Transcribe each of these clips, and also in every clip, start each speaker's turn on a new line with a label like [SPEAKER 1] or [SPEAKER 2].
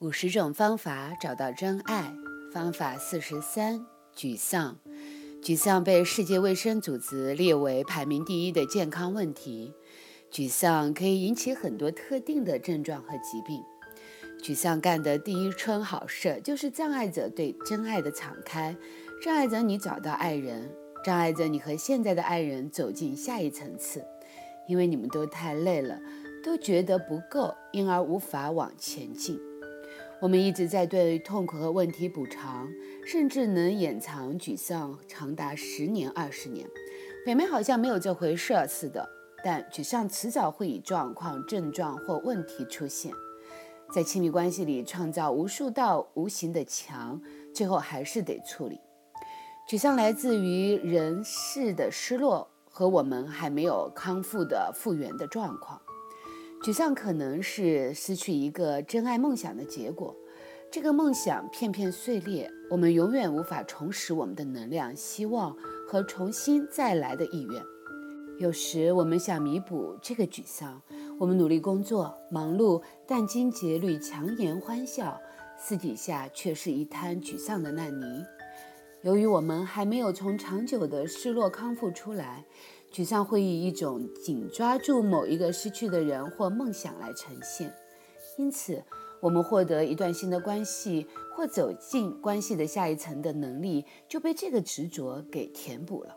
[SPEAKER 1] 五十种方法找到真爱，方法四十三：沮丧。沮丧被世界卫生组织列为排名第一的健康问题。沮丧可以引起很多特定的症状和疾病。沮丧干的第一春好事，就是障碍着对真爱的敞开，障碍着你找到爱人，障碍着你和现在的爱人走进下一层次，因为你们都太累了，都觉得不够，因而无法往前进。我们一直在对痛苦和问题补偿，甚至能掩藏沮丧长达十年、二十年，表面好像没有这回事似的。但沮丧迟早会以状况、症状或问题出现，在亲密关系里创造无数道无形的墙，最后还是得处理。沮丧来自于人事的失落和我们还没有康复的复原的状况。沮丧可能是失去一个真爱梦想的结果，这个梦想片片碎裂，我们永远无法重拾我们的能量、希望和重新再来的意愿。有时我们想弥补这个沮丧，我们努力工作、忙碌、殚精竭虑、强颜欢笑，私底下却是一滩沮丧的烂泥。由于我们还没有从长久的失落康复出来。沮丧会以一种紧抓住某一个失去的人或梦想来呈现，因此，我们获得一段新的关系或走进关系的下一层的能力就被这个执着给填补了。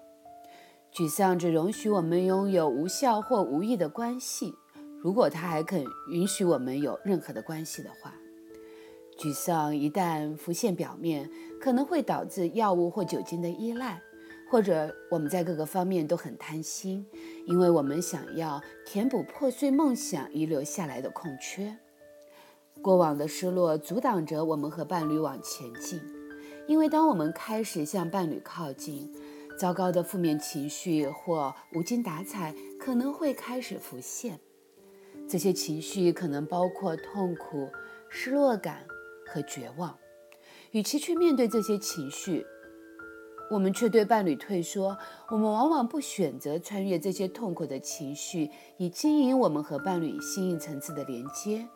[SPEAKER 1] 沮丧只容许我们拥有无效或无益的关系，如果他还肯允许我们有任何的关系的话。沮丧一旦浮现表面，可能会导致药物或酒精的依赖。或者我们在各个方面都很贪心，因为我们想要填补破碎梦想遗留下来的空缺。过往的失落阻挡着我们和伴侣往前进，因为当我们开始向伴侣靠近，糟糕的负面情绪或无精打采可能会开始浮现。这些情绪可能包括痛苦、失落感和绝望。与其去面对这些情绪，我们却对伴侣退缩，我们往往不选择穿越这些痛苦的情绪，以经营我们和伴侣新一层次的连接。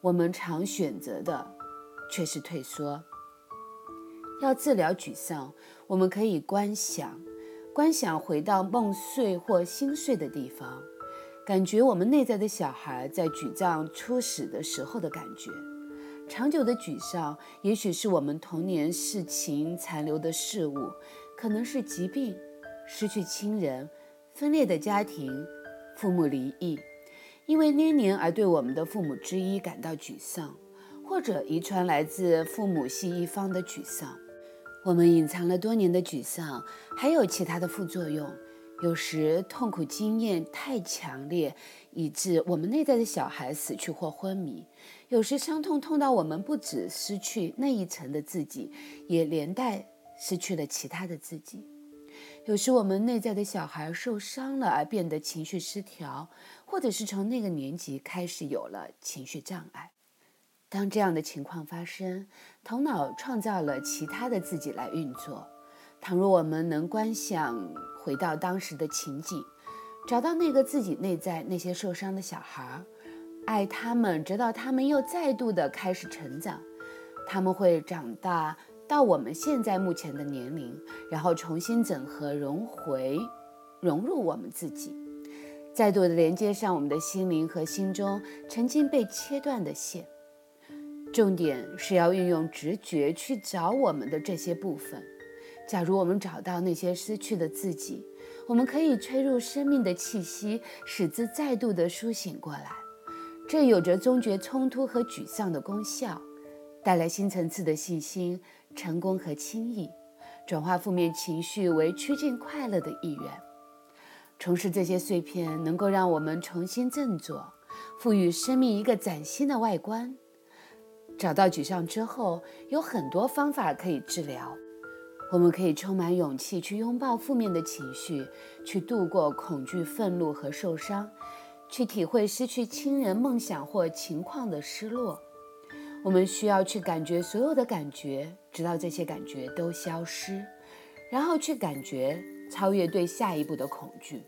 [SPEAKER 1] 我们常选择的却是退缩。要治疗沮丧，我们可以观想，观想回到梦碎或心碎的地方，感觉我们内在的小孩在沮丧初始的时候的感觉。长久的沮丧，也许是我们童年事情残留的事物，可能是疾病、失去亲人、分裂的家庭、父母离异，因为黏年而对我们的父母之一感到沮丧，或者遗传来自父母系一方的沮丧。我们隐藏了多年的沮丧，还有其他的副作用。有时痛苦经验太强烈，以致我们内在的小孩死去或昏迷；有时伤痛痛到我们不止失去那一层的自己，也连带失去了其他的自己；有时我们内在的小孩受伤了而变得情绪失调，或者是从那个年纪开始有了情绪障碍。当这样的情况发生，头脑创造了其他的自己来运作。倘若我们能观想回到当时的情景，找到那个自己内在那些受伤的小孩，爱他们，直到他们又再度的开始成长，他们会长大到我们现在目前的年龄，然后重新整合融回，融入我们自己，再度的连接上我们的心灵和心中曾经被切断的线。重点是要运用直觉去找我们的这些部分。假如我们找到那些失去的自己，我们可以吹入生命的气息，使之再度的苏醒过来。这有着终结冲突和沮丧的功效，带来新层次的信心、成功和轻易，转化负面情绪为趋近快乐的意愿。重拾这些碎片，能够让我们重新振作，赋予生命一个崭新的外观。找到沮丧之后，有很多方法可以治疗。我们可以充满勇气去拥抱负面的情绪，去度过恐惧、愤怒和受伤，去体会失去亲人、梦想或情况的失落。我们需要去感觉所有的感觉，直到这些感觉都消失，然后去感觉超越对下一步的恐惧，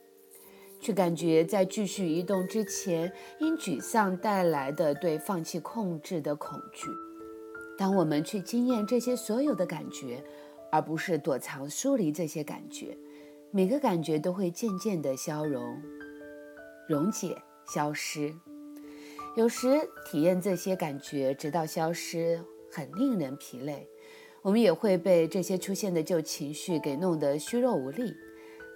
[SPEAKER 1] 去感觉在继续移动之前因沮丧带来的对放弃控制的恐惧。当我们去经验这些所有的感觉，而不是躲藏、疏离这些感觉，每个感觉都会渐渐地消融、溶解、消失。有时体验这些感觉直到消失，很令人疲累。我们也会被这些出现的旧情绪给弄得虚弱无力。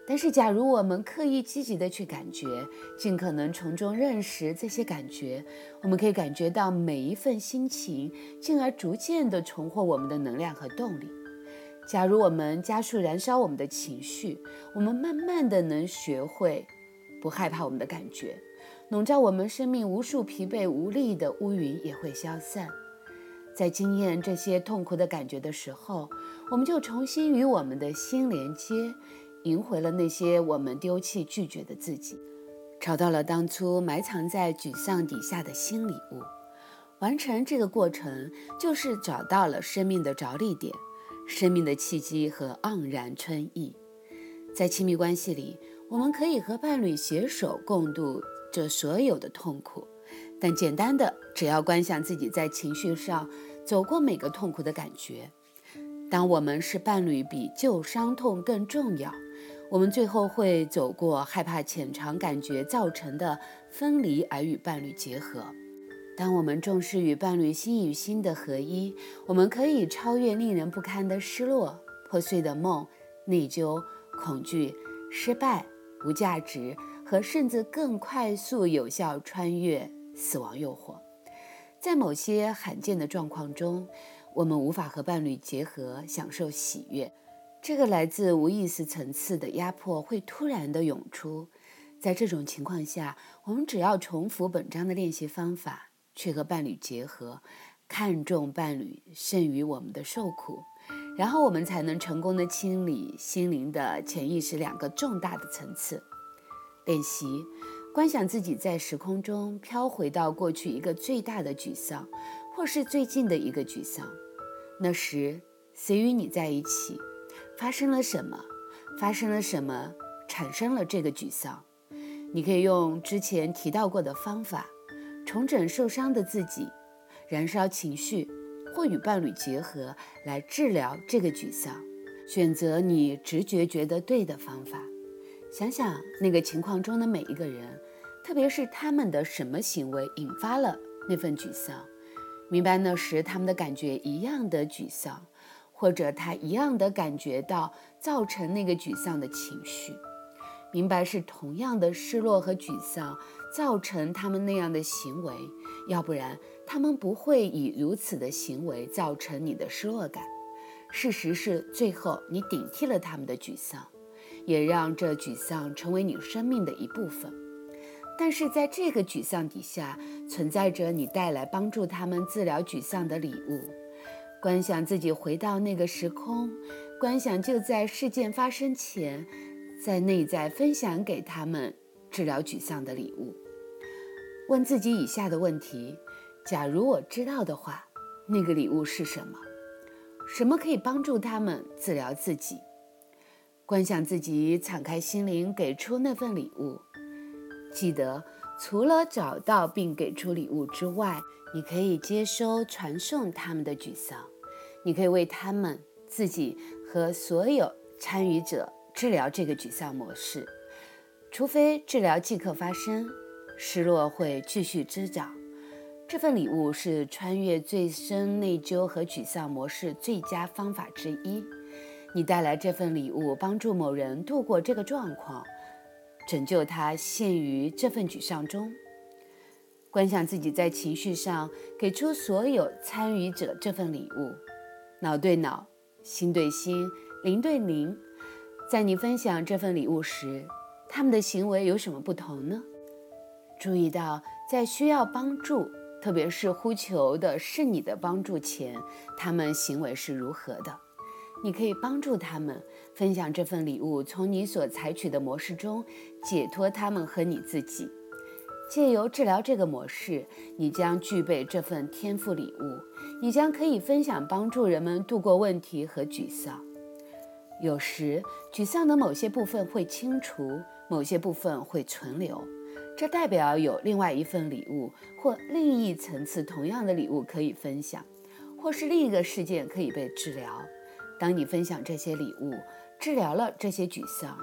[SPEAKER 1] 但是，假如我们刻意积极的去感觉，尽可能从中认识这些感觉，我们可以感觉到每一份心情，进而逐渐的重获我们的能量和动力。假如我们加速燃烧我们的情绪，我们慢慢的能学会不害怕我们的感觉，笼罩我们生命无数疲惫无力的乌云也会消散。在经验这些痛苦的感觉的时候，我们就重新与我们的心连接，赢回了那些我们丢弃拒绝的自己，找到了当初埋藏在沮丧底下的新礼物。完成这个过程，就是找到了生命的着力点、生命的契机和盎然春意。在亲密关系里，我们可以和伴侣携手共度这所有的痛苦。但简单的，只要观想自己在情绪上走过每个痛苦的感觉。当我们是伴侣，比旧伤痛更重要。我们最后会走过害怕潜藏感觉造成的分离，而与伴侣结合。当我们重视与伴侣心与心的合一，我们可以超越令人不堪的失落、破碎的梦、内疚、恐惧、失败、无价值，和甚至更快速有效穿越。死亡诱惑，在某些罕见的状况中，我们无法和伴侣结合，享受喜悦。这个来自无意识层次的压迫会突然的涌出。在这种情况下，我们只要重复本章的练习方法，去和伴侣结合，看重伴侣胜于我们的受苦，然后我们才能成功的清理心灵的潜意识两个重大的层次。练习。观想自己在时空中飘回到过去一个最大的沮丧，或是最近的一个沮丧。那时谁与你在一起？发生了什么？发生了什么产生了这个沮丧？你可以用之前提到过的方法，重整受伤的自己，燃烧情绪，或与伴侣结合来治疗这个沮丧。选择你直觉觉得对的方法。想想那个情况中的每一个人，特别是他们的什么行为引发了那份沮丧，明白那时他们的感觉一样的沮丧，或者他一样的感觉到造成那个沮丧的情绪，明白是同样的失落和沮丧造成他们那样的行为，要不然他们不会以如此的行为造成你的失落感。事实是，最后你顶替了他们的沮丧。也让这沮丧成为你生命的一部分，但是在这个沮丧底下，存在着你带来帮助他们治疗沮丧的礼物。观想自己回到那个时空，观想就在事件发生前，在内在分享给他们治疗沮丧的礼物。问自己以下的问题：假如我知道的话，那个礼物是什么？什么可以帮助他们治疗自己？观想自己敞开心灵，给出那份礼物。记得，除了找到并给出礼物之外，你可以接收、传送他们的沮丧。你可以为他们自己和所有参与者治疗这个沮丧模式。除非治疗即刻发生，失落会继续滋长。这份礼物是穿越最深内疚和沮丧模式最佳方法之一。你带来这份礼物，帮助某人度过这个状况，拯救他陷于这份沮丧中。观想自己在情绪上给出所有参与者这份礼物，脑对脑，心对心，灵对灵。在你分享这份礼物时，他们的行为有什么不同呢？注意到，在需要帮助，特别是呼求的是你的帮助前，他们行为是如何的。你可以帮助他们分享这份礼物，从你所采取的模式中解脱他们和你自己。借由治疗这个模式，你将具备这份天赋礼物，你将可以分享帮助人们度过问题和沮丧。有时，沮丧的某些部分会清除，某些部分会存留，这代表有另外一份礼物或另一层次同样的礼物可以分享。或是另一个事件可以被治疗。当你分享这些礼物，治疗了这些沮丧，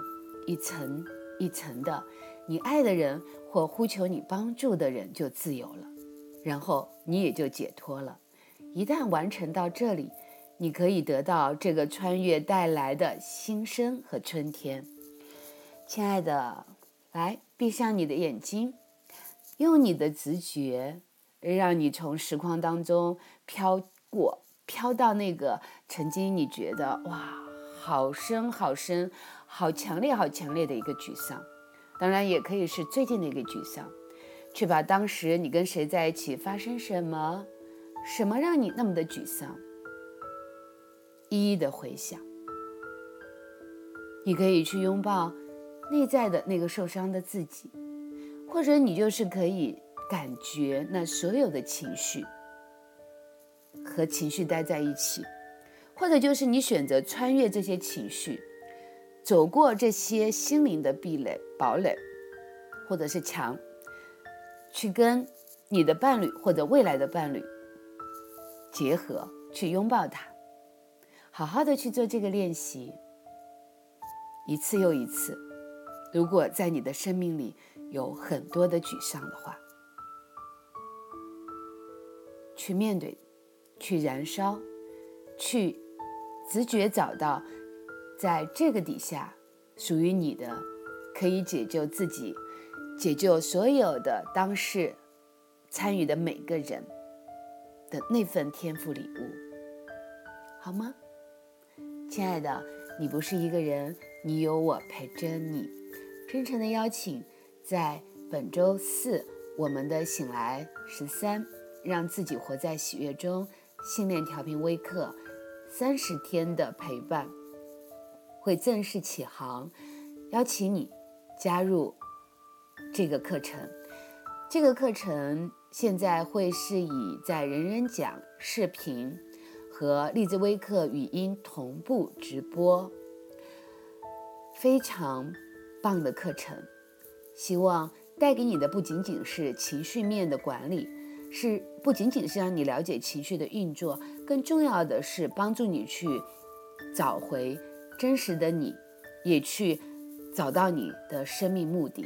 [SPEAKER 1] 一层一层的，你爱的人或呼求你帮助的人就自由了，然后你也就解脱了。一旦完成到这里，你可以得到这个穿越带来的新生和春天。亲爱的，来闭上你的眼睛，用你的直觉，让你从实况当中飘过，飘到那个曾经你觉得哇。好深好深，好强烈好强烈的一个沮丧，当然也可以是最近的一个沮丧。去把当时你跟谁在一起，发生什么，什么让你那么的沮丧，一一的回想。你可以去拥抱内在的那个受伤的自己，或者你就是可以感觉那所有的情绪，和情绪待在一起。或者就是你选择穿越这些情绪，走过这些心灵的壁垒、堡垒，或者是墙，去跟你的伴侣或者未来的伴侣结合，去拥抱他，好好的去做这个练习，一次又一次。如果在你的生命里有很多的沮丧的话，去面对，去燃烧，去。直觉找到，在这个底下属于你的，可以解救自己、解救所有的当事参与的每个人的那份天赋礼物，好吗？亲爱的，你不是一个人，你有我陪着你。真诚的邀请，在本周四我们的醒来十三，让自己活在喜悦中，信念调频微课。三十天的陪伴会正式起航，邀请你加入这个课程。这个课程现在会是以在人人讲视频和荔枝微课语音同步直播，非常棒的课程。希望带给你的不仅仅是情绪面的管理。是不仅仅是让你了解情绪的运作，更重要的是帮助你去找回真实的你，也去找到你的生命目的。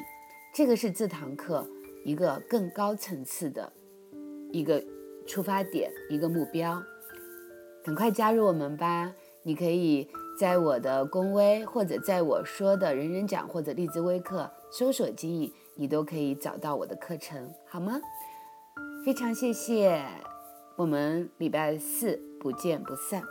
[SPEAKER 1] 这个是这堂课一个更高层次的一个出发点，一个目标。赶快加入我们吧！你可以在我的公微，或者在我说的人人讲或者荔枝微课搜索“经营”，你都可以找到我的课程，好吗？非常谢谢，我们礼拜四不见不散。